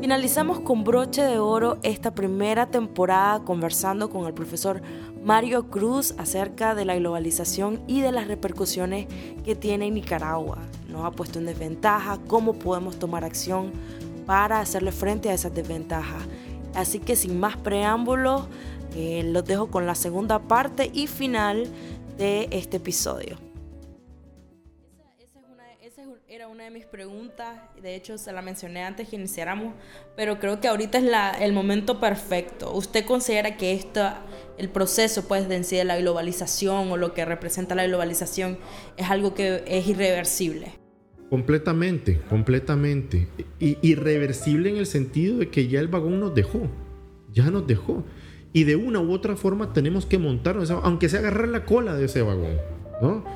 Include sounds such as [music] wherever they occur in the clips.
Finalizamos con broche de oro esta primera temporada conversando con el profesor Mario Cruz acerca de la globalización y de las repercusiones que tiene en Nicaragua. Nos ha puesto en desventaja, cómo podemos tomar acción para hacerle frente a esas desventajas. Así que sin más preámbulos, eh, los dejo con la segunda parte y final de este episodio. Era una de mis preguntas, de hecho se la mencioné antes que iniciáramos, pero creo que ahorita es la, el momento perfecto. ¿Usted considera que esto, el proceso pues, de, de la globalización o lo que representa la globalización es algo que es irreversible? Completamente, completamente. irreversible en el sentido de que ya el vagón nos dejó, ya nos dejó. Y de una u otra forma tenemos que montarnos, aunque sea agarrar la cola de ese vagón, ¿no?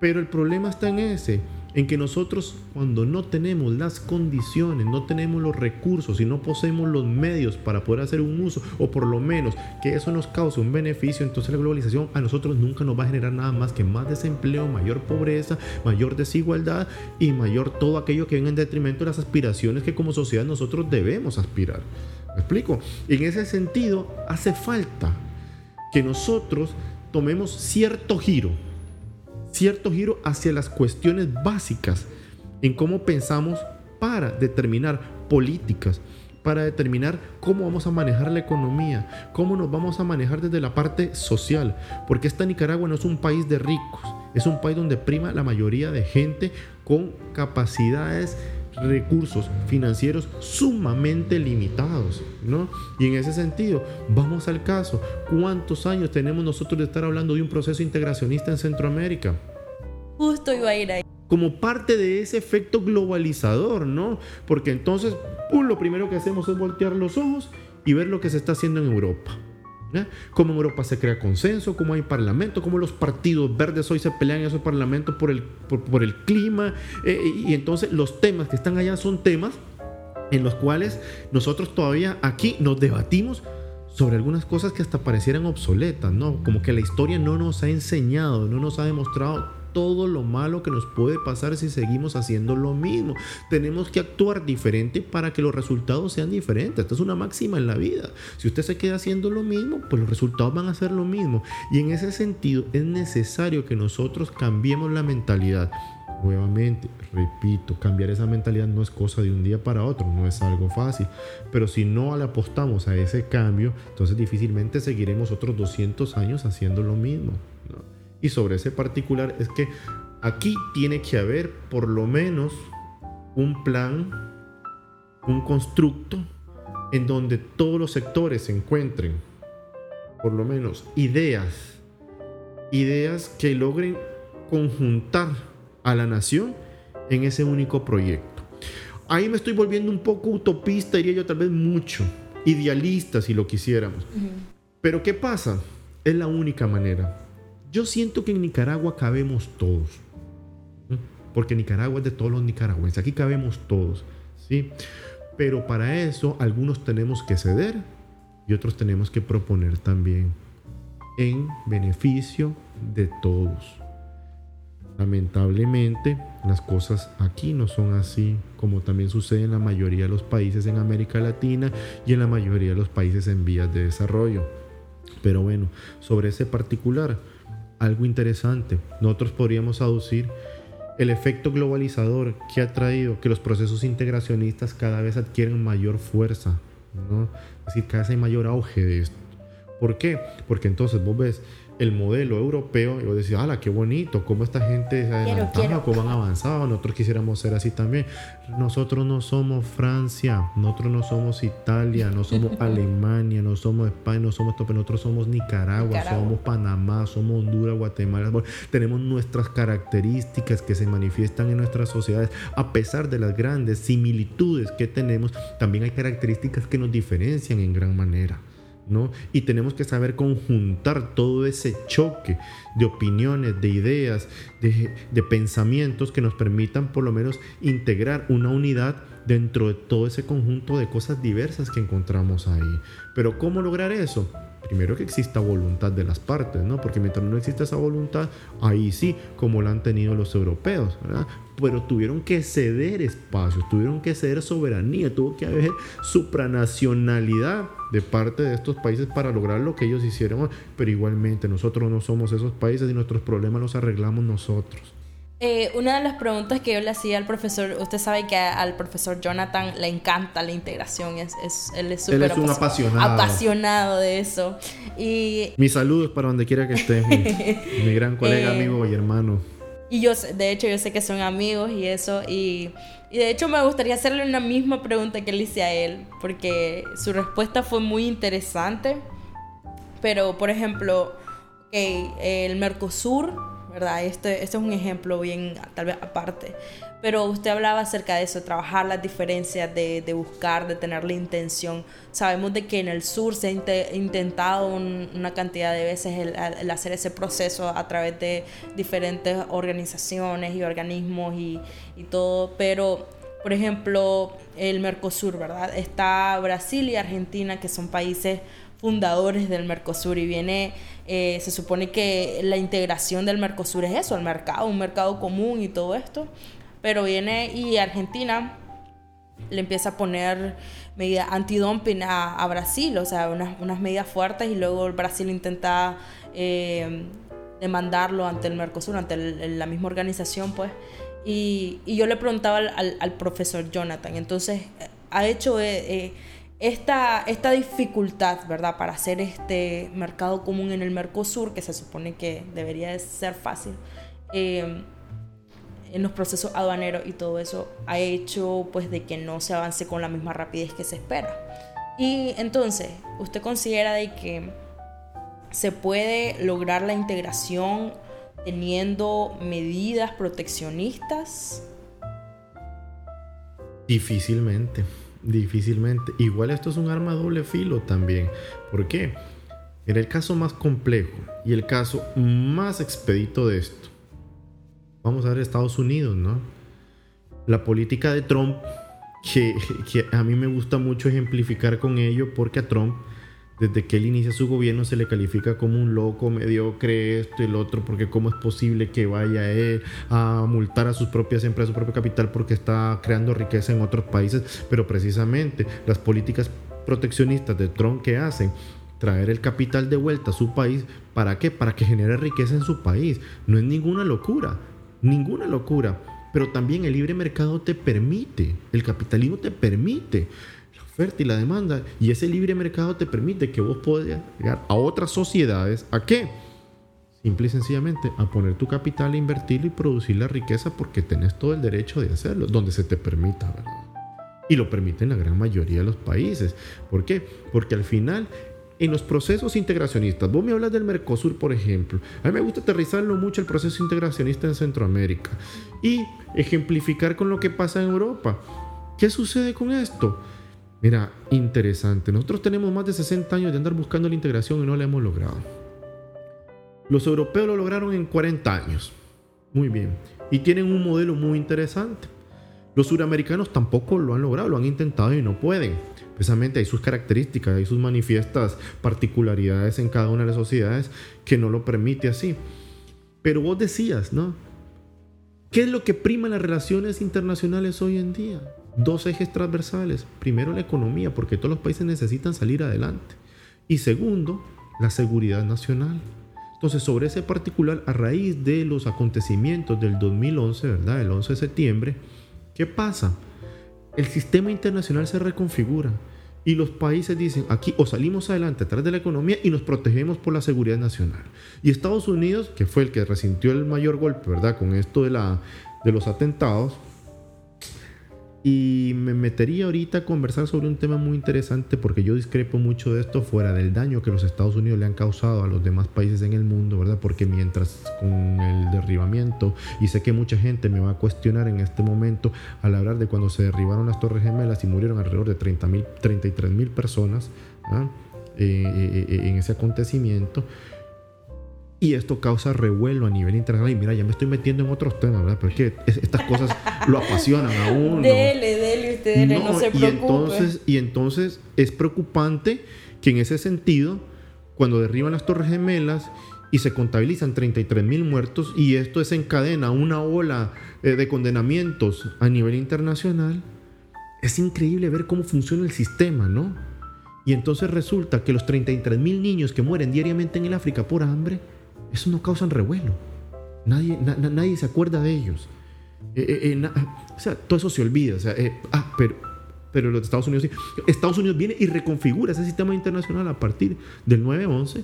Pero el problema está en ese, en que nosotros cuando no tenemos las condiciones, no tenemos los recursos y no poseemos los medios para poder hacer un uso, o por lo menos que eso nos cause un beneficio, entonces la globalización a nosotros nunca nos va a generar nada más que más desempleo, mayor pobreza, mayor desigualdad y mayor todo aquello que venga en detrimento de las aspiraciones que como sociedad nosotros debemos aspirar. ¿Me explico? En ese sentido, hace falta que nosotros tomemos cierto giro, cierto giro hacia las cuestiones básicas en cómo pensamos para determinar políticas, para determinar cómo vamos a manejar la economía, cómo nos vamos a manejar desde la parte social, porque esta Nicaragua no es un país de ricos, es un país donde prima la mayoría de gente con capacidades recursos financieros sumamente limitados, ¿no? Y en ese sentido, vamos al caso, ¿cuántos años tenemos nosotros de estar hablando de un proceso integracionista en Centroamérica? Justo iba a ir ahí. Como parte de ese efecto globalizador, ¿no? Porque entonces, lo primero que hacemos es voltear los ojos y ver lo que se está haciendo en Europa. ¿eh? Cómo en Europa se crea consenso, cómo hay parlamento, cómo los partidos verdes hoy se pelean en esos parlamentos por el, por, el clima. Eh, y entonces los temas que están allá son temas en los cuales nosotros todavía aquí nos debatimos sobre algunas cosas que hasta parecieran obsoletas, ¿no? Como que la historia no nos ha enseñado, no nos ha demostrado todo lo malo que nos puede pasar si seguimos haciendo lo mismo. Tenemos que actuar diferente para que los resultados sean diferentes. Esta es una máxima en la vida. Si usted se queda haciendo lo mismo, pues los resultados van a ser lo mismo. Y en ese sentido es necesario que nosotros cambiemos la mentalidad. Nuevamente, repito, cambiar esa mentalidad no es cosa de un día para otro, no es algo fácil. Pero si no le apostamos a ese cambio, entonces difícilmente seguiremos otros 200 años haciendo lo mismo. Y sobre ese particular es que aquí tiene que haber por lo menos un plan, un constructo en donde todos los sectores se encuentren, por lo menos, ideas, ideas que logren conjuntar a la nación en ese único proyecto. Ahí me estoy volviendo un poco utopista, diría yo tal vez mucho, idealista si lo quisiéramos. Pero ¿qué pasa? Es la única manera. Yo siento que en Nicaragua cabemos todos. Porque Nicaragua es de todos los nicaragüenses. Aquí cabemos todos. ¿sí? Pero para eso algunos tenemos que ceder y otros tenemos que proponer también en beneficio de todos. Lamentablemente las cosas aquí no son así como también sucede en la mayoría de los países en América Latina y en la mayoría de los países en vías de desarrollo. Pero bueno, sobre ese particular, algo interesante. Nosotros podríamos aducir el efecto globalizador que ha traído que los procesos integracionistas cada vez adquieren mayor fuerza, ¿no? Es decir, cada vez hay mayor auge de esto. ¿Por qué? Porque entonces vos ves el modelo europeo y vos decís, ¡hala, qué bonito! ¿Cómo esta gente se adelantaba, cómo han avanzado? Nosotros quisiéramos ser así también. Nosotros no somos Francia, nosotros no somos Italia, no somos [laughs] Alemania, no somos España, no somos esto, nosotros somos Nicaragua, somos Panamá, somos Honduras, Guatemala. tenemos nuestras características que se manifiestan en nuestras sociedades. A pesar de las grandes similitudes que tenemos, también hay características que nos diferencian en gran manera. Y tenemos que saber conjuntar todo ese choque de opiniones, de ideas, de, pensamientos que nos permitan por lo menos integrar una unidad dentro de todo ese conjunto de cosas diversas que encontramos ahí. Pero ¿cómo lograr eso? Primero que exista voluntad de las partes, ¿no? Porque mientras no exista esa voluntad, ahí sí, como la han tenido los europeos. Pero tuvieron que ceder espacios, tuvieron que ceder soberanía, tuvo que haber supranacionalidad de parte de estos países para lograr lo que ellos hicieron. Pero igualmente, nosotros no somos esos países y nuestros problemas los arreglamos nosotros. Eh, una de las preguntas que yo le hacía al profesor, usted sabe que al profesor Jonathan le encanta la integración, es, es él es súper apasionado. apasionado de eso. Y, Mis saludos para donde quiera que esté, [laughs] mi, gran colega, eh, amigo y hermano. Y yo, de hecho, yo sé que son amigos y eso, y, y de hecho me gustaría hacerle una misma pregunta que le hice a él, porque su respuesta fue muy interesante. Pero, por ejemplo, el Mercosur ¿verdad? Este, este es un ejemplo bien, tal vez aparte. Pero usted hablaba acerca de eso, trabajar las diferencias, de, de buscar, de tener la intención. Sabemos de que en el sur se ha intentado una cantidad de veces el, hacer ese proceso a través de diferentes organizaciones y organismos y, y todo, pero por ejemplo, el Mercosur, ¿verdad? Está Brasil y Argentina, que son países fundadores del Mercosur y viene, eh, se supone que la integración del Mercosur es eso, el mercado, un mercado común y todo esto, pero viene y Argentina le empieza a poner medidas antidumping a, Brasil, o sea, unas, unas, medidas fuertes y luego Brasil intenta eh, demandarlo ante el Mercosur, ante la misma organización, pues. Y, y yo le preguntaba al, al, profesor Jonathan, entonces, ha hecho... Eh, esta, esta dificultad, ¿verdad?, para hacer este mercado común en el Mercosur, que se supone que debería ser fácil, eh, en los procesos aduaneros y todo eso, ha hecho pues de que no se avance con la misma rapidez que se espera. Y entonces, ¿usted considera de que se puede lograr la integración teniendo medidas proteccionistas? Difícilmente. Difícilmente. Igual esto es un arma doble filo también. ¿Por qué? En el caso más complejo y el caso más expedito de esto, vamos a ver Estados Unidos, ¿no? La política de Trump, que a mí me gusta mucho ejemplificar con ello, porque a Trump desde que él inicia su gobierno se le califica como un loco, mediocre, esto y el otro, porque cómo es posible que vaya él a multar a sus propias empresas, su propio capital, porque está creando riqueza en otros países. Pero precisamente las políticas proteccionistas de Trump que hacen, traer el capital de vuelta a su país, ¿para qué? Para que genere riqueza en su país. No es ninguna locura, ninguna locura. Pero también el libre mercado te permite, el capitalismo te permite y la demanda. Y ese libre mercado te permite que vos puedas llegar a otras sociedades. ¿A qué? Simple y sencillamente a poner tu capital, invertirlo y producir la riqueza porque tenés todo el derecho de hacerlo, donde se te permita. Y lo permiten la gran mayoría de los países. ¿Por qué? Porque al final en los procesos integracionistas. Vos me hablas del Mercosur, por ejemplo. A mí me gusta aterrizarlo mucho el proceso integracionista en Centroamérica y ejemplificar con lo que pasa en Europa. ¿Qué sucede con esto? Mira, interesante. Nosotros tenemos más de 60 años de andar buscando la integración y no la hemos logrado. Los europeos lo lograron en 40 años. Muy bien. Y tienen un modelo muy interesante. Los suramericanos tampoco lo han logrado, lo han intentado y no pueden. Precisamente hay sus características, hay sus manifiestas particularidades en cada una de las sociedades que no lo permite así. Pero vos decías, ¿no? ¿Qué es lo que prima las relaciones internacionales hoy en día? dos ejes transversales. Primero, la economía, porque todos los países necesitan salir adelante. Y segundo, la seguridad nacional. Entonces, sobre ese particular, a raíz de los acontecimientos del 2011, ¿verdad? El 11 de septiembre, ¿qué pasa? El sistema internacional se reconfigura y los países dicen, aquí o salimos adelante a través de la economía y nos protegemos por la seguridad nacional. Y Estados Unidos, que fue el que resintió el mayor golpe, ¿verdad? Con esto de, la, de los atentados, y me metería ahorita a conversar sobre un tema muy interesante porque yo discrepo mucho de esto fuera del daño que los Estados Unidos le han causado a los demás países en el mundo, ¿verdad? Porque mientras con el derribamiento, y sé que mucha gente me va a cuestionar en este momento al hablar de cuando se derribaron las Torres Gemelas y murieron alrededor de 30 mil, 33 mil personas eh, eh, eh, en ese acontecimiento. Y esto causa revuelo a nivel internacional. Y mira, ya me estoy metiendo en otros temas, ¿verdad? Pero es que estas cosas lo apasionan a uno. Dele, dele, usted no, se preocupe. Y entonces, y entonces es preocupante que en ese sentido, cuando derriban las Torres Gemelas y se contabilizan 33 mil muertos y esto desencadena una ola eh, de condenamientos a nivel internacional, es increíble ver cómo funciona el sistema, ¿no? Y entonces resulta que los 33 mil niños que mueren diariamente en el África por hambre, eso no causan revuelo. Nadie, nadie se acuerda de ellos. Eh, eh, o sea, todo eso se olvida. O sea, ah, pero, pero los Estados Unidos sí. Estados Unidos viene y reconfigura ese sistema internacional a partir del 9-11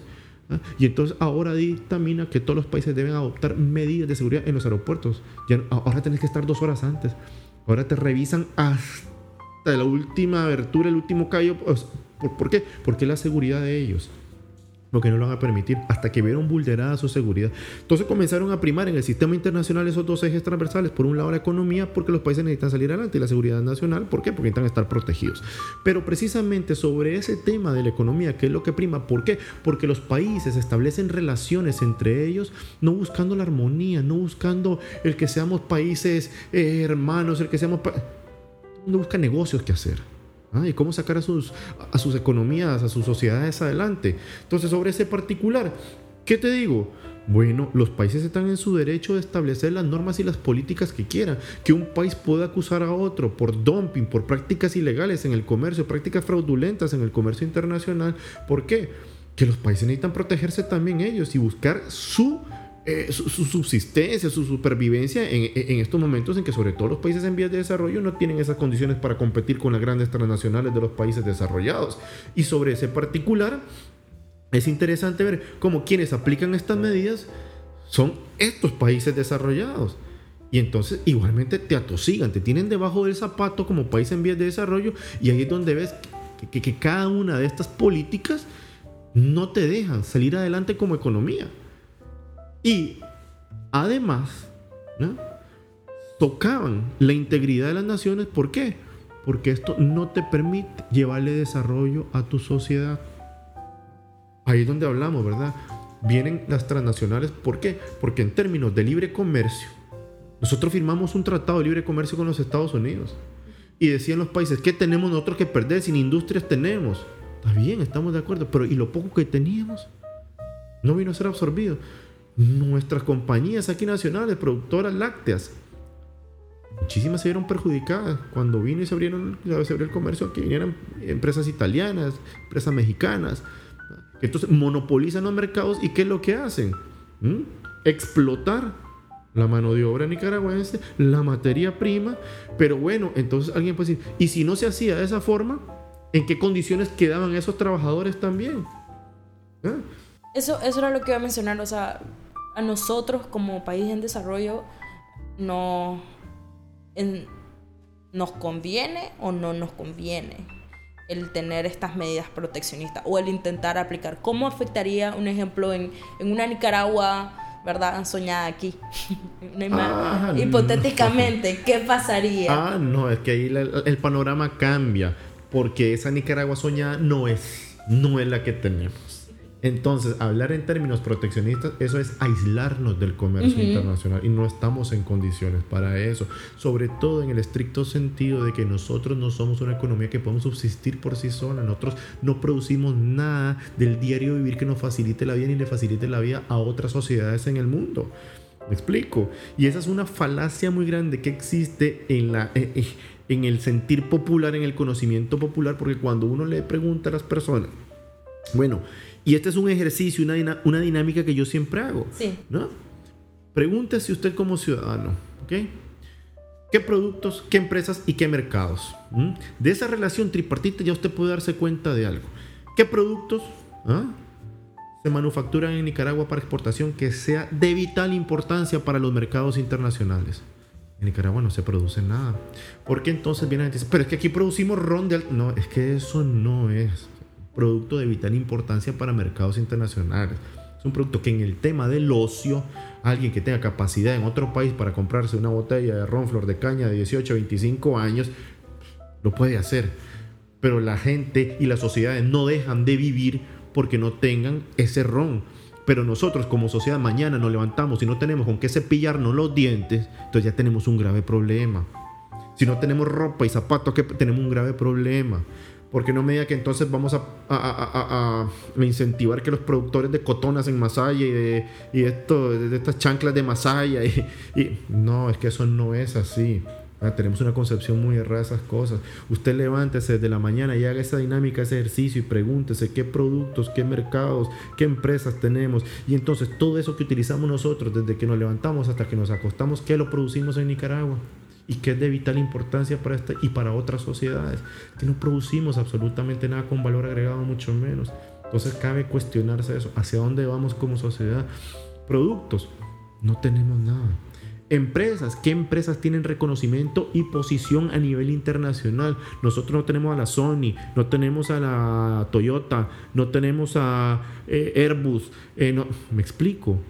¿ah? Y entonces ahora dictamina que todos los países deben adoptar medidas de seguridad en los aeropuertos. Ahora tenés que estar dos horas antes. Ahora te revisan hasta la última abertura, el último callo. ¿Por, ¿Por qué? Porque la seguridad de ellos lo que no lo van a permitir, hasta que vieron vulnerada su seguridad. Entonces comenzaron a primar en el sistema internacional esos dos ejes transversales. Por un lado la economía, porque los países necesitan salir adelante, y la seguridad nacional, ¿por qué? Porque necesitan estar protegidos. Pero precisamente sobre ese tema de la economía, que es lo que prima, ¿por qué? Porque los países establecen relaciones entre ellos, no buscando la armonía, no buscando el que seamos países eh, hermanos, el que seamos... no busca negocios que hacer. ¿Y cómo sacar a sus, a sus economías, a sus sociedades adelante? Entonces, sobre ese particular, ¿qué te digo? Bueno, los países están en su derecho de establecer las normas y las políticas que quieran. Que un país pueda acusar a otro por dumping, por prácticas ilegales en el comercio, prácticas fraudulentas en el comercio internacional. ¿Por qué? Que los países necesitan protegerse también ellos y buscar su eh, su, subsistencia, su supervivencia en, estos momentos en que sobre todo los países en vías de desarrollo no tienen esas condiciones para competir con las grandes transnacionales de los países desarrollados. Y sobre ese particular, es interesante ver cómo quienes aplican estas medidas son estos países desarrollados. Y entonces igualmente te atosigan, te tienen debajo del zapato como país en vías de desarrollo y ahí es donde ves que cada una de estas políticas no te dejan salir adelante como economía. Y además, tocaban la integridad de las naciones. ¿Por qué? Porque esto no te permite llevarle desarrollo a tu sociedad. Ahí es donde hablamos, ¿verdad? Vienen las transnacionales. ¿Por qué? Porque en términos de libre comercio, nosotros firmamos un tratado de libre comercio con los Estados Unidos. Y decían los países, ¿qué tenemos nosotros que perder? Sin industrias tenemos. Está bien, estamos de acuerdo, pero ¿y lo poco que teníamos? No vino a ser absorbido nuestras compañías aquí nacionales, productoras lácteas, muchísimas se vieron perjudicadas cuando vino y se, abrieron, se abrió el comercio, que vinieran empresas italianas, empresas mexicanas, entonces monopolizan los mercados y ¿qué es lo que hacen? ¿Mm? Explotar la mano de obra nicaragüense, la materia prima, pero bueno, entonces alguien puede decir, ¿y si no se hacía de esa forma? ¿En qué condiciones quedaban esos trabajadores también? ¿Ah? Eso, eso era lo que iba a mencionar, o sea, a nosotros como país en desarrollo no, nos conviene o no nos conviene el tener estas medidas proteccionistas o el intentar aplicar. ¿Cómo afectaría, un ejemplo, en, una Nicaragua, ¿verdad? Soñada aquí. [laughs] Ah, hipotéticamente, ¿qué pasaría? Ah, no, es que ahí el panorama cambia, porque esa Nicaragua soñada no es, no es la que tenemos. Entonces, hablar en términos proteccionistas, eso es aislarnos del comercio internacional y no estamos en condiciones para eso. Sobre todo en el estricto sentido de que nosotros no somos una economía que podemos subsistir por sí sola. Nosotros no producimos nada del diario vivir que nos facilite la vida ni le facilite la vida a otras sociedades en el mundo. ¿Me explico? Y esa es una falacia muy grande que existe en la... Eh, eh, en el sentir popular, en el conocimiento popular, porque cuando uno le pregunta a las personas, bueno, y este es un ejercicio, una, una dinámica que yo siempre hago. Sí. ¿no? Pregúntese usted como ciudadano, ¿ok? ¿Qué productos, qué empresas y qué mercados? De esa relación tripartita ya usted puede darse cuenta de algo. ¿Qué productos ah, se manufacturan en Nicaragua para exportación que sea de vital importancia para los mercados internacionales? En Nicaragua no se produce nada. ¿Por qué entonces vienen a decir, pero es que aquí producimos ron de... No, es que eso no es producto de vital importancia para mercados internacionales. Es un producto que en el tema del ocio, alguien que tenga capacidad en otro país para comprarse una botella de ron flor de caña de 18 a 25 años, lo puede hacer. Pero la gente y las sociedades no dejan de vivir porque no tengan ese ron. Pero nosotros como sociedad mañana nos levantamos y no tenemos con qué cepillarnos los dientes, entonces ya tenemos un grave problema. Si no tenemos ropa y zapatos, tenemos un grave problema. Porque no me diga que entonces vamos a, incentivar que los productores de cotonas en Masaya y de, esto, de estas chanclas de Masaya. Y, no, es que eso no es así. Ah, tenemos una concepción muy errada de esas cosas. Usted levántese desde la mañana y haga esa dinámica, ese ejercicio y pregúntese qué productos, qué mercados, qué empresas tenemos. Y entonces todo eso que utilizamos nosotros desde que nos levantamos hasta que nos acostamos, ¿qué lo producimos en Nicaragua? Y que es de vital importancia para esta y para otras sociedades, que no producimos absolutamente nada con valor agregado, mucho menos. Entonces cabe cuestionarse eso, hacia dónde vamos como sociedad. Productos, no tenemos nada. Empresas, ¿qué empresas tienen reconocimiento y posición a nivel internacional? Nosotros no tenemos a la Sony, no tenemos a la Toyota, no tenemos a eh, Airbus. Eh, no, me explico,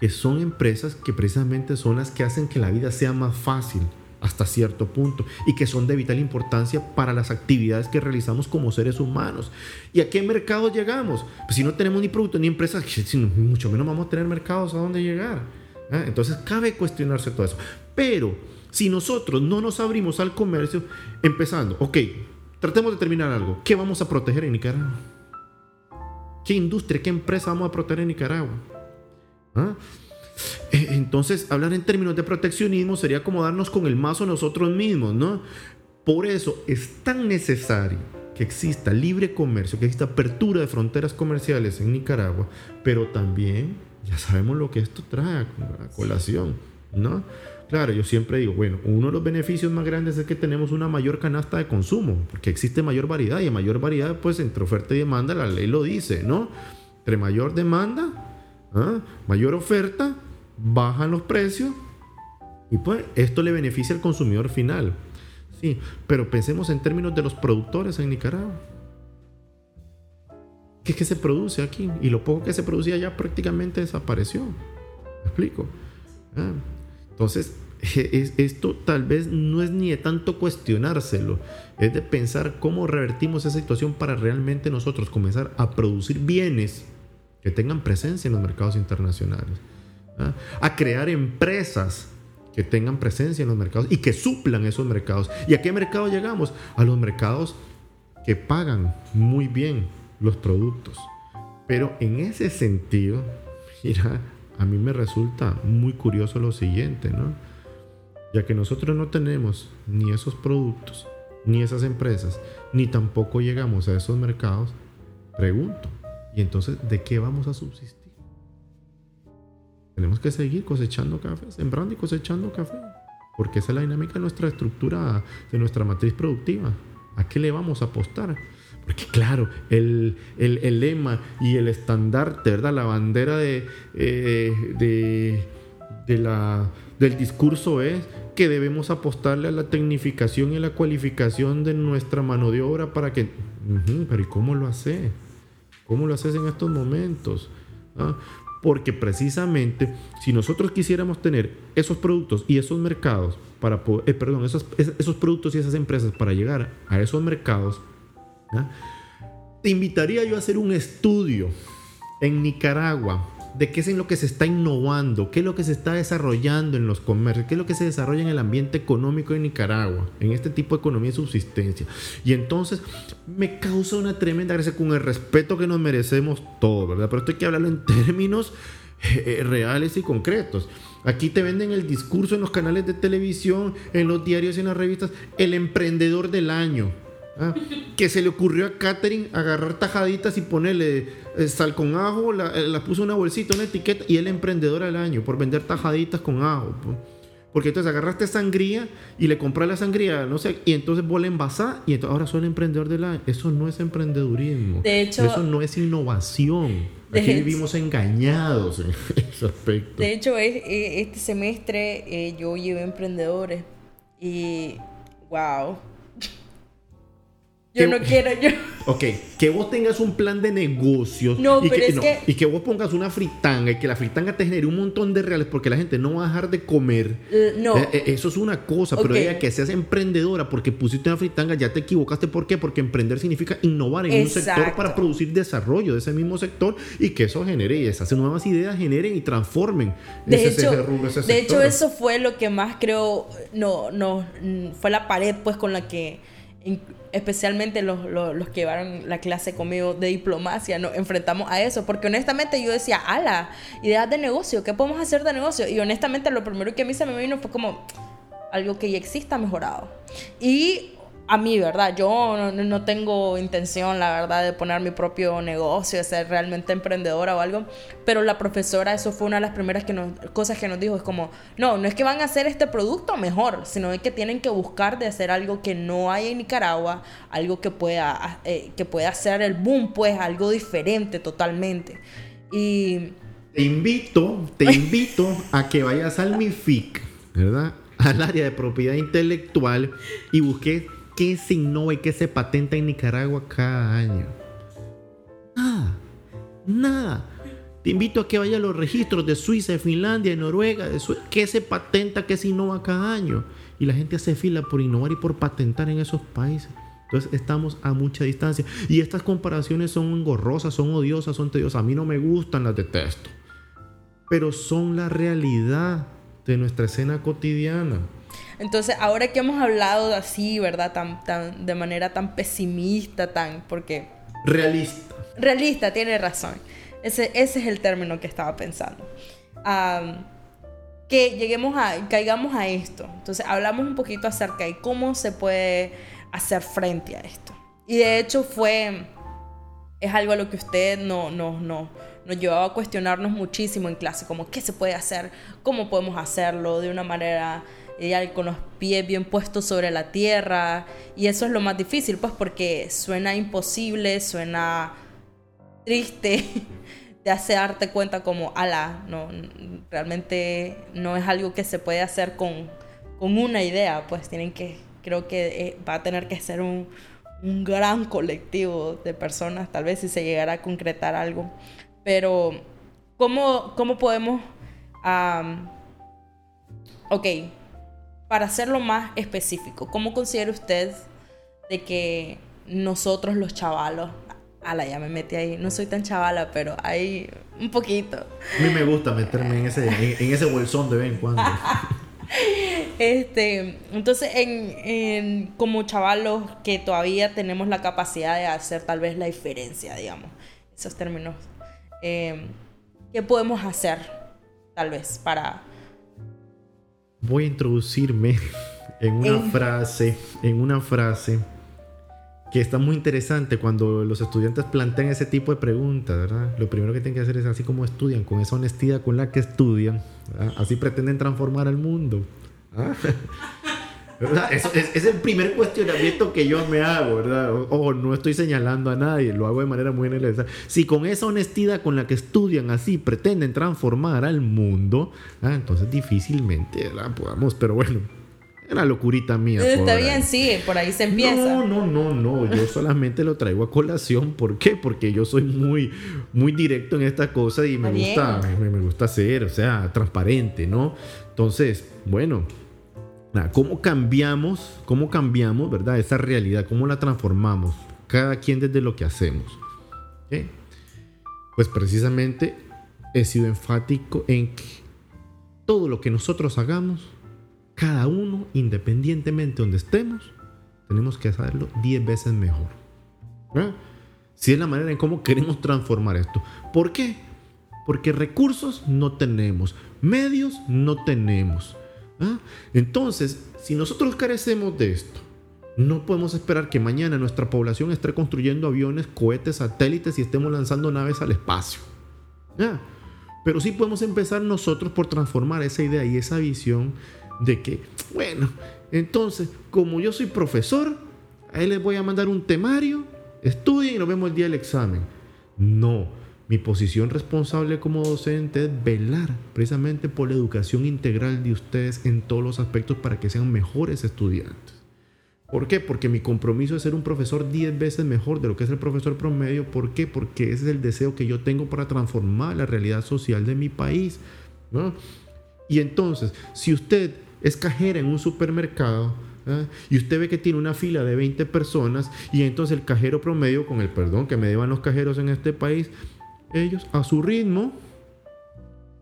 que son empresas que precisamente son las que hacen que la vida sea más fácil hasta cierto punto y que son de vital importancia para las actividades que realizamos como seres humanos. ¿Y a qué mercado llegamos? Pues si no tenemos ni productos ni empresas, [laughs] mucho menos vamos a tener mercados a dónde llegar. ¿ah? Entonces cabe cuestionarse todo eso. Pero si nosotros no nos abrimos al comercio, empezando, ok, tratemos de terminar algo. ¿Qué vamos a proteger en Nicaragua? ¿Qué industria, qué empresa vamos a proteger en Nicaragua? ¿Ah? Eh, entonces, hablar en términos de proteccionismo sería como darnos con el mazo nosotros mismos, ¿no? Por eso es tan necesario que exista libre comercio, que exista apertura de fronteras comerciales en Nicaragua, pero también ya sabemos lo que esto trae a colación, ¿no? Claro, yo siempre digo, bueno, uno de los beneficios más grandes es que tenemos una mayor canasta de consumo, porque existe mayor variedad y mayor variedad, pues entre oferta y demanda, la ley lo dice, ¿no? Entre mayor demanda, ¿ah? mayor oferta, bajan los precios y pues esto le beneficia al consumidor final. Sí, pero pensemos en términos de los productores en Nicaragua. ¿Qué es que se produce aquí? Y lo poco que se producía ya prácticamente desapareció. ¿Me explico? Ah, entonces, esto tal vez no es ni de tanto cuestionárselo, es de pensar cómo revertimos esa situación para realmente nosotros comenzar a producir bienes que tengan presencia en los mercados internacionales. ¿ah? a crear empresas que tengan presencia en los mercados y que suplan esos mercados. ¿Y a qué mercado llegamos? A los mercados que pagan muy bien los productos. Pero en ese sentido, [laughs] mira, a mí me resulta muy curioso lo siguiente, ¿no? Ya que nosotros no tenemos ni esos productos, ni esas empresas, ni tampoco llegamos a esos mercados, pregunto, ¿y entonces de qué vamos a subsistir? Tenemos que seguir cosechando café, sembrando y cosechando café, porque esa es la dinámica de nuestra estructura, de nuestra matriz productiva. ¿A qué le vamos a apostar? Porque claro, el, el, lema y el estandarte, ¿verdad? La bandera de, eh, de, de la, del discurso es que debemos apostarle a la tecnificación y a la cualificación de nuestra mano de obra para que... pero ¿y cómo lo hace? ¿Cómo lo haces en estos momentos? ¿Ah? Porque precisamente si nosotros quisiéramos tener esos productos y esos mercados para poder, eh, perdón, esos, esos productos y esas empresas para llegar a esos mercados, te invitaría yo a hacer un estudio en Nicaragua de qué es en lo que se está innovando, qué es lo que se está desarrollando en los comercios, qué es lo que se desarrolla en el ambiente económico de Nicaragua, en este tipo de economía de subsistencia. Y entonces me causa una tremenda gracia con el respeto que nos merecemos todos, ¿verdad? Pero esto hay que hablarlo en términos eh, reales y concretos. Aquí te venden el discurso en los canales de televisión, en los diarios y en las revistas, el emprendedor del año. ¿Ah? Que se le ocurrió a Catherine agarrar tajaditas y ponerle eh, sal con ajo, eh, la, puso una bolsita, una etiqueta y el emprendedor al año por vender tajaditas con ajo. Porque entonces agarraste sangría y le compraste la sangría, no sé, y entonces vos la envasás y entonces ahora soy el emprendedor del año. Eso no es emprendedurismo. De hecho, eso no es innovación. Aquí vivimos engañados en [laughs] ese aspecto. De hecho, este semestre eh, yo llevé emprendedores y wow yo no quiero, yo. [laughs] Ok, que vos tengas un plan de negocios. No, y pero que, es que. Y que vos pongas una fritanga y que la fritanga te genere un montón de reales porque la gente no va a dejar de comer. No. Eh, eh, eso es una cosa, pero ya que seas emprendedora porque pusiste una fritanga, ya te equivocaste. ¿Por qué? Porque emprender significa innovar en un sector para producir desarrollo de ese mismo sector y que eso genere y esas nuevas ideas generen y transformen de ese, hecho, De hecho, eso fue lo que más creo. No, no. Fue la pared, pues, con la que especialmente los, los, que llevaron la clase conmigo de diplomacia, nos enfrentamos a eso, porque honestamente yo decía, ala, ideas de negocio, ¿qué podemos hacer de negocio? Y honestamente lo primero que a mí se me vino fue como algo que ya exista mejorado. Y a mí, ¿verdad? Yo no, tengo intención, la verdad, de poner mi propio negocio, de ser realmente emprendedora o algo, pero la profesora, eso fue una de las primeras que cosas que nos dijo, es como, no, no es que van a hacer este producto mejor, sino es que tienen que buscar de hacer algo que no hay en Nicaragua, algo que pueda, eh, que pueda hacer el boom, pues, algo diferente totalmente. Y... Te invito, te [laughs] invito a que vayas al MIFIC, ¿verdad? Al área de propiedad intelectual y busques ¿Qué se innova y qué se patenta en Nicaragua cada año? Nada, nada. Te invito a que vaya a los registros de Suiza, de Finlandia, de Noruega, de ¿Qué se patenta, qué se innova cada año? Y la gente hace fila por innovar y por patentar en esos países. Entonces estamos a mucha distancia. Y estas comparaciones son engorrosas, son odiosas, son tediosas. A mí no me gustan, las detesto. Pero son la realidad de nuestra escena cotidiana. Entonces, ahora que hemos hablado así, ¿verdad? Tan, tan, de manera tan pesimista, tan, porque... Realista. Realista, tiene razón. Ese, ese es el término que estaba pensando. que lleguemos a, caigamos a esto. Entonces, hablamos un poquito acerca de cómo se puede hacer frente a esto. Y de hecho fue, es algo a lo que usted no, no, no, nos llevaba a cuestionarnos muchísimo en clase, como qué se puede hacer, cómo podemos hacerlo de una manera ella con los pies bien puestos sobre la tierra. Y eso es lo más difícil, pues porque suena imposible, suena triste. [laughs] Te hace darte cuenta como, ala, no, realmente no es algo que se puede hacer con, con una idea, pues tienen que, creo que eh, va a tener que ser un, un gran colectivo de personas, tal vez si se llegara a concretar algo. Pero, ¿cómo, cómo podemos... ok, para hacerlo más específico, ¿cómo considera usted de que nosotros los chavalos, ala, ya me metí ahí, no soy tan chavala, pero hay un poquito. A mí me gusta meterme en ese, en, ese bolsón de vez en cuando. [laughs] este, entonces, en, como chavalos que todavía tenemos la capacidad de hacer tal vez la diferencia, digamos, esos términos, eh, ¿qué podemos hacer tal vez para voy a introducirme en una frase, en una frase que está muy interesante cuando los estudiantes plantean ese tipo de preguntas, ¿verdad? Lo primero que tienen que hacer es así como estudian, con esa honestidad con la que estudian, así pretenden transformar al mundo. [laughs] ¿ah? es, el primer cuestionamiento que yo me hago, ¿verdad? O, no estoy señalando a nadie, lo hago de manera muy general. Si con esa honestidad con la que estudian así pretenden transformar al mundo, ah, entonces difícilmente la podamos, pero bueno. Era locurita mía. Está bien, sí, por ahí se empieza. No, no, no, no. Yo solamente lo traigo a colación. ¿Por qué? Porque yo soy muy, muy directo en esta cosa y me gusta, me, me gusta ser, o sea, transparente, ¿no? Entonces, bueno, ¿Cómo cambiamos, cómo cambiamos, verdad, esa realidad? ¿Cómo la transformamos? Cada quien desde lo que hacemos. Pues precisamente he sido enfático en que todo lo que nosotros hagamos, cada uno, independientemente de donde estemos, tenemos que hacerlo 10 veces mejor. Si es la manera en cómo queremos transformar esto. ¿Por qué? Porque recursos no tenemos, medios no tenemos. ¿Ah? Entonces, si nosotros carecemos de esto, no podemos esperar que mañana nuestra población esté construyendo aviones, cohetes, satélites y estemos lanzando naves al espacio. Pero sí podemos empezar nosotros por transformar esa idea y esa visión de que, bueno, entonces, como yo soy profesor, a él les voy a mandar un temario, estudien y nos vemos el día del examen. No mi posición responsable como docente es velar precisamente por la educación integral de ustedes en todos los aspectos para que sean mejores estudiantes. ¿Por qué? Porque mi compromiso es ser un profesor 10 veces mejor de lo que es el profesor promedio. ¿Por qué? Porque ese es el deseo que yo tengo para transformar la realidad social de mi país. Y entonces, si usted es cajera en un supermercado, ¿ah? y usted ve que tiene una fila de 20 personas y entonces el cajero promedio, con el perdón que me deban los cajeros en este país, ellos a su ritmo.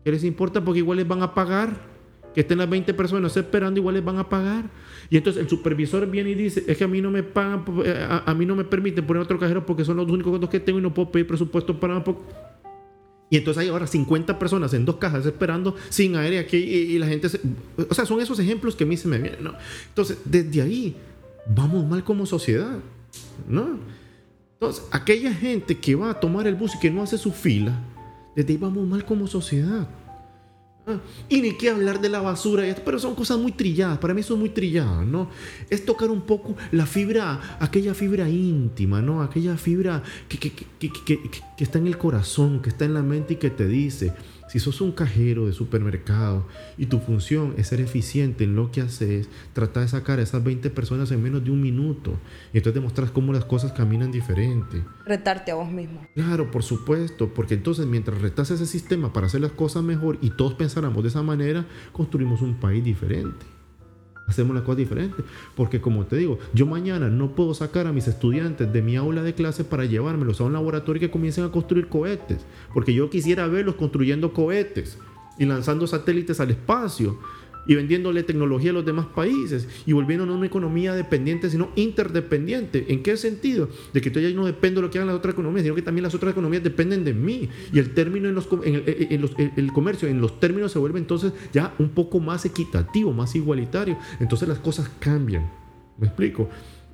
¿Qué les importa? Porque igual les van a pagar. que estén las 20 personas esperando, igual les van a pagar. Y entonces el supervisor viene y dice, es que a mí no me pagan, eh, a, mí no me permiten poner otro cajero porque son los únicos dos que tengo y no puedo pedir presupuesto para... Y entonces hay ahora 50 personas en dos cajas esperando sin aire aquí y, la gente... o sea, son esos ejemplos que a mí se me vienen. ¿no? Entonces, desde ahí vamos mal como sociedad. ¿no? Entonces, aquella gente que va a tomar el bus y que no hace su fila, desde ahí vamos mal como sociedad. Ah, y ni qué hablar de la basura, pero son cosas muy trilladas, para mí son muy trilladas, ¿no? Es tocar un poco la fibra, aquella fibra íntima, ¿no? Aquella fibra que, que, que, que está en el corazón, que está en la mente y que te dice, si sos un cajero de supermercado y tu función es ser eficiente en lo que haces, trata de sacar a esas 20 personas en menos de un minuto. Y entonces demostras cómo las cosas caminan diferente. Retarte a vos mismo. Claro, por supuesto, porque entonces mientras retas ese sistema para hacer las cosas mejor y todos pensáramos de esa manera, construimos un país diferente hacemos las cosas diferentes. Porque como te digo, yo mañana no puedo sacar a mis estudiantes de mi aula de clase para llevármelos a un laboratorio que comiencen a construir cohetes. Porque yo quisiera verlos construyendo cohetes y lanzando satélites al espacio y vendiéndole tecnología a los demás países y volviéndonos una economía dependiente, sino interdependiente. ¿En qué sentido? De que yo ya no dependo de lo que hagan las otras economías, sino que también las otras economías dependen de mí. Y el término en, los, en, el comercio, en los términos se vuelve entonces ya un poco más equitativo, más igualitario. Entonces las cosas cambian. ¿Me explico?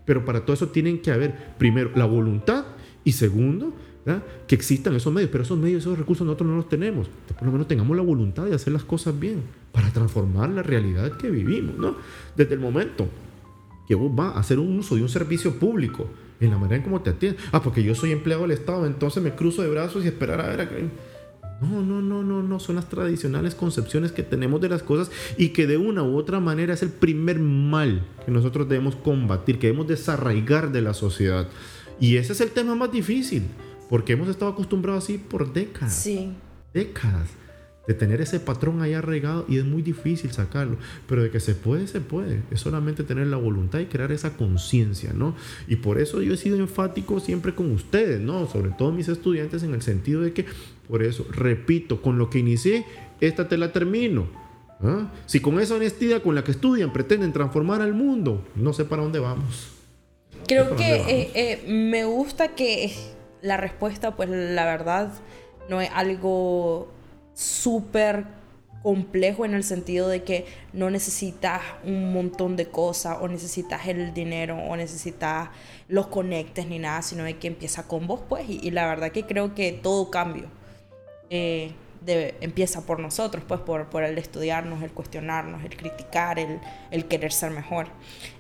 Pero para todo eso tienen que haber, primero, la voluntad y segundo, que existan esos medios, pero esos medios, esos recursos nosotros no los tenemos. Por lo menos tengamos la voluntad de hacer las cosas bien para transformar la realidad que vivimos. ¿no? Desde el momento que vos vas a hacer un uso de un servicio público, en la manera en cómo te atienden, ah, porque yo soy empleado del Estado, entonces me cruzo de brazos y esperar a ver a No, no, no, no, no, son las tradicionales concepciones que tenemos de las cosas y que de una u otra manera es el primer mal que nosotros debemos combatir, que debemos desarraigar de la sociedad. Y ese es el tema más difícil, porque hemos estado acostumbrados así por décadas. Sí. Décadas de tener ese patrón ahí arraigado y es muy difícil sacarlo, pero de que se puede, se puede, es solamente tener la voluntad y crear esa conciencia, ¿no? Y por eso yo he sido enfático siempre con ustedes, ¿no? Sobre todo mis estudiantes en el sentido de que, por eso, repito, con lo que inicié, esta te la termino. ¿ah? Si con esa honestidad con la que estudian pretenden transformar al mundo, no sé para dónde vamos. Creo que eh, eh, me gusta que la respuesta, pues la verdad, no es algo súper complejo en el sentido de que no necesitas un montón de cosas o necesitas el dinero o necesitas los conectes ni nada, sino de que empieza con vos, pues, y, la verdad que creo que todo cambio. Eh, empieza por nosotros, pues por, por, el estudiarnos, el cuestionarnos, el criticar, el, el querer ser mejor.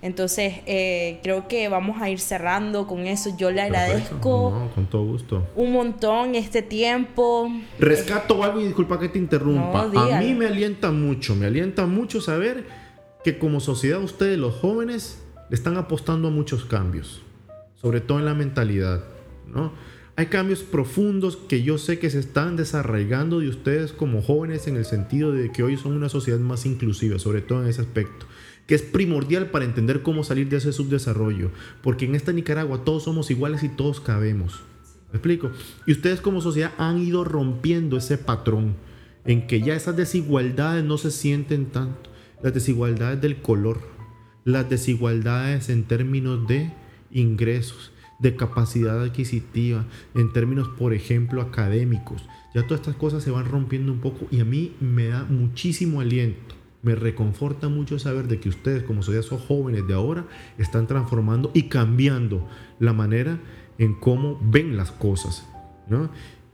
Entonces, eh, creo que vamos a ir cerrando con eso. Yo le agradezco con todo gusto. un montón este tiempo. Rescato algo y disculpa que te interrumpa. a mí me alienta mucho, me alienta mucho saber que como sociedad ustedes, los jóvenes, están apostando a muchos cambios, sobre todo en la mentalidad, ¿no? Hay cambios profundos que yo sé que se están desarraigando de ustedes como jóvenes en el sentido de que hoy son una sociedad más inclusiva, sobre todo en ese aspecto, que es primordial para entender cómo salir de ese subdesarrollo, porque en esta Nicaragua todos somos iguales y todos cabemos. ¿Me explico? Y ustedes como sociedad han ido rompiendo ese patrón en que ya esas desigualdades no se sienten tanto. Las desigualdades del color, las desigualdades en términos de ingresos, de capacidad adquisitiva, en términos, por ejemplo, académicos. Ya todas estas cosas se van rompiendo un poco y a mí me da muchísimo aliento. Me reconforta mucho saber de que ustedes, como son jóvenes de ahora, están transformando y cambiando la manera en cómo ven las cosas.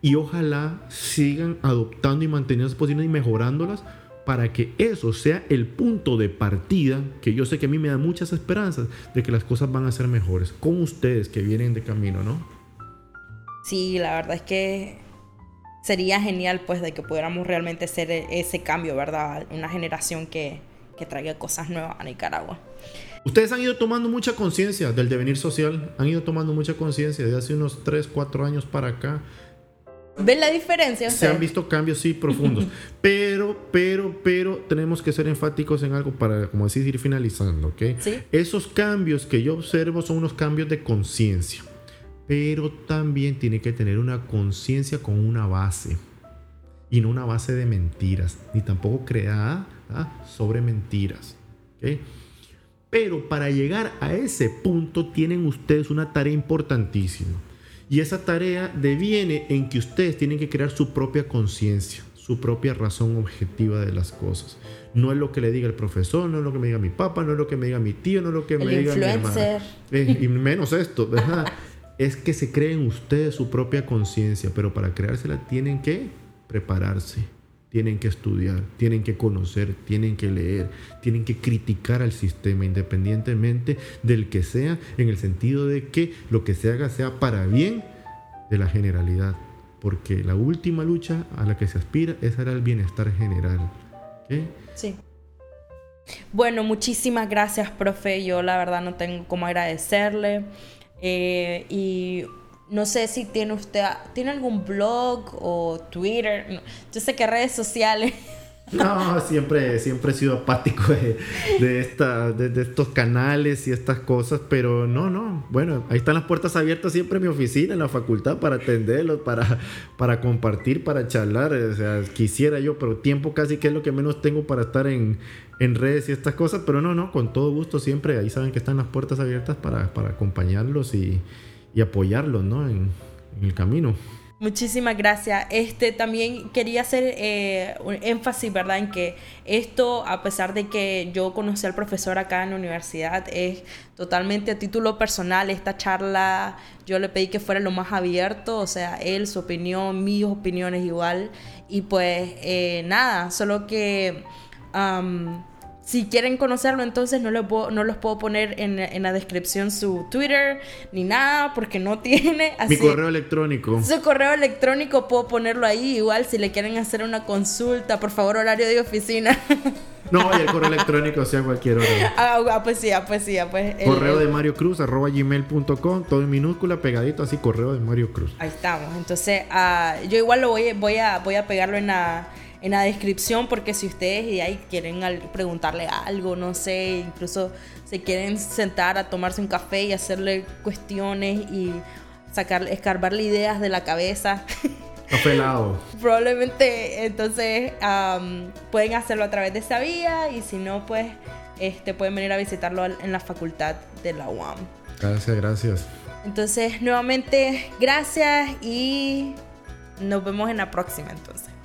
Y ojalá sigan adoptando y manteniendo esas posiciones y mejorándolas para que eso sea el punto de partida, que yo sé que a mí me da muchas esperanzas de que las cosas van a ser mejores con ustedes que vienen de camino, ¿no? Sí, la verdad es que sería genial pues de que pudiéramos realmente hacer ese cambio, ¿verdad? Una generación que, que traiga cosas nuevas a Nicaragua. Ustedes han ido tomando mucha conciencia del devenir social, han ido tomando mucha conciencia de hace unos 3, 4 años para acá ¿Ven la diferencia? Se han visto cambios, sí, profundos. [laughs] pero, pero, pero tenemos que ser enfáticos en algo para, como decir, ir finalizando, ¿ok? Esos cambios que yo observo son unos cambios de conciencia. Pero también tiene que tener una conciencia con una base. Y no una base de mentiras, ni tampoco creada ¿ah? sobre mentiras. Pero para llegar a ese punto tienen ustedes una tarea importantísima. Y esa tarea deviene en que ustedes tienen que crear su propia conciencia, su propia razón objetiva de las cosas. No es lo que le diga el profesor, no es lo que me diga mi papá, no es lo que me diga mi tío, no es lo que me diga mi hermana. Eh, y menos esto, [laughs] ¿verdad? es que se creen ustedes su propia conciencia, pero para creársela tienen que prepararse, tienen que estudiar, tienen que conocer, tienen que leer, tienen que criticar al sistema independientemente del que sea, en el sentido de que lo que se haga sea para bien de la generalidad, porque la última lucha a la que se aspira es el bienestar general. Sí. Bueno, muchísimas gracias, profe. Yo la verdad no tengo cómo agradecerle. Eh, y no sé si tiene usted, ¿tiene algún blog o Twitter? Yo sé que redes sociales. No, siempre, siempre he sido apático de, de, estos canales y estas cosas, pero no, no. Bueno, ahí están las puertas abiertas siempre en mi oficina, en la facultad, para atenderlos, para, para compartir, para charlar. O sea, quisiera yo, pero tiempo casi que es lo que menos tengo para estar en, en redes y estas cosas, pero no, no, con todo gusto siempre. Ahí saben que están las puertas abiertas para, para acompañarlos y, y apoyarlos, ¿no? En, el camino. Muchísimas gracias. Este también quería hacer eh, un énfasis, ¿verdad? En que esto, a pesar de que yo conocí al profesor acá en la universidad, es totalmente a título personal. Esta charla yo le pedí que fuera lo más abierto, o sea, él, su opinión, mis opiniones igual. Y pues eh, nada, solo que si quieren conocerlo, entonces no, puedo, no los puedo poner en, la descripción su Twitter ni nada, porque no [laughs] tiene. Mi correo electrónico. Su correo electrónico puedo ponerlo ahí. Igual, si le quieren hacer una consulta, por favor, horario de oficina. [laughs] No, y el correo electrónico sea cualquier hora. [laughs] Ah, ah, pues sí, ah, pues sí, ah, pues. Correo de Mario Cruz, arroba gmail.com, todo en minúscula, pegadito, así, correo de Mario Cruz. Ahí estamos. Entonces, yo igual lo voy, voy, a, voy a pegarlo en la en la descripción porque si ustedes y ahí quieren preguntarle algo, no sé, incluso se quieren sentar a tomarse un café y hacerle cuestiones y sacar, escarbarle ideas de la cabeza. [laughs] Café Probablemente entonces pueden hacerlo a través de esa vía y si no, pues este, pueden venir a visitarlo en la facultad de la UAM. Gracias, gracias. Entonces, nuevamente, gracias y nos vemos en la próxima entonces.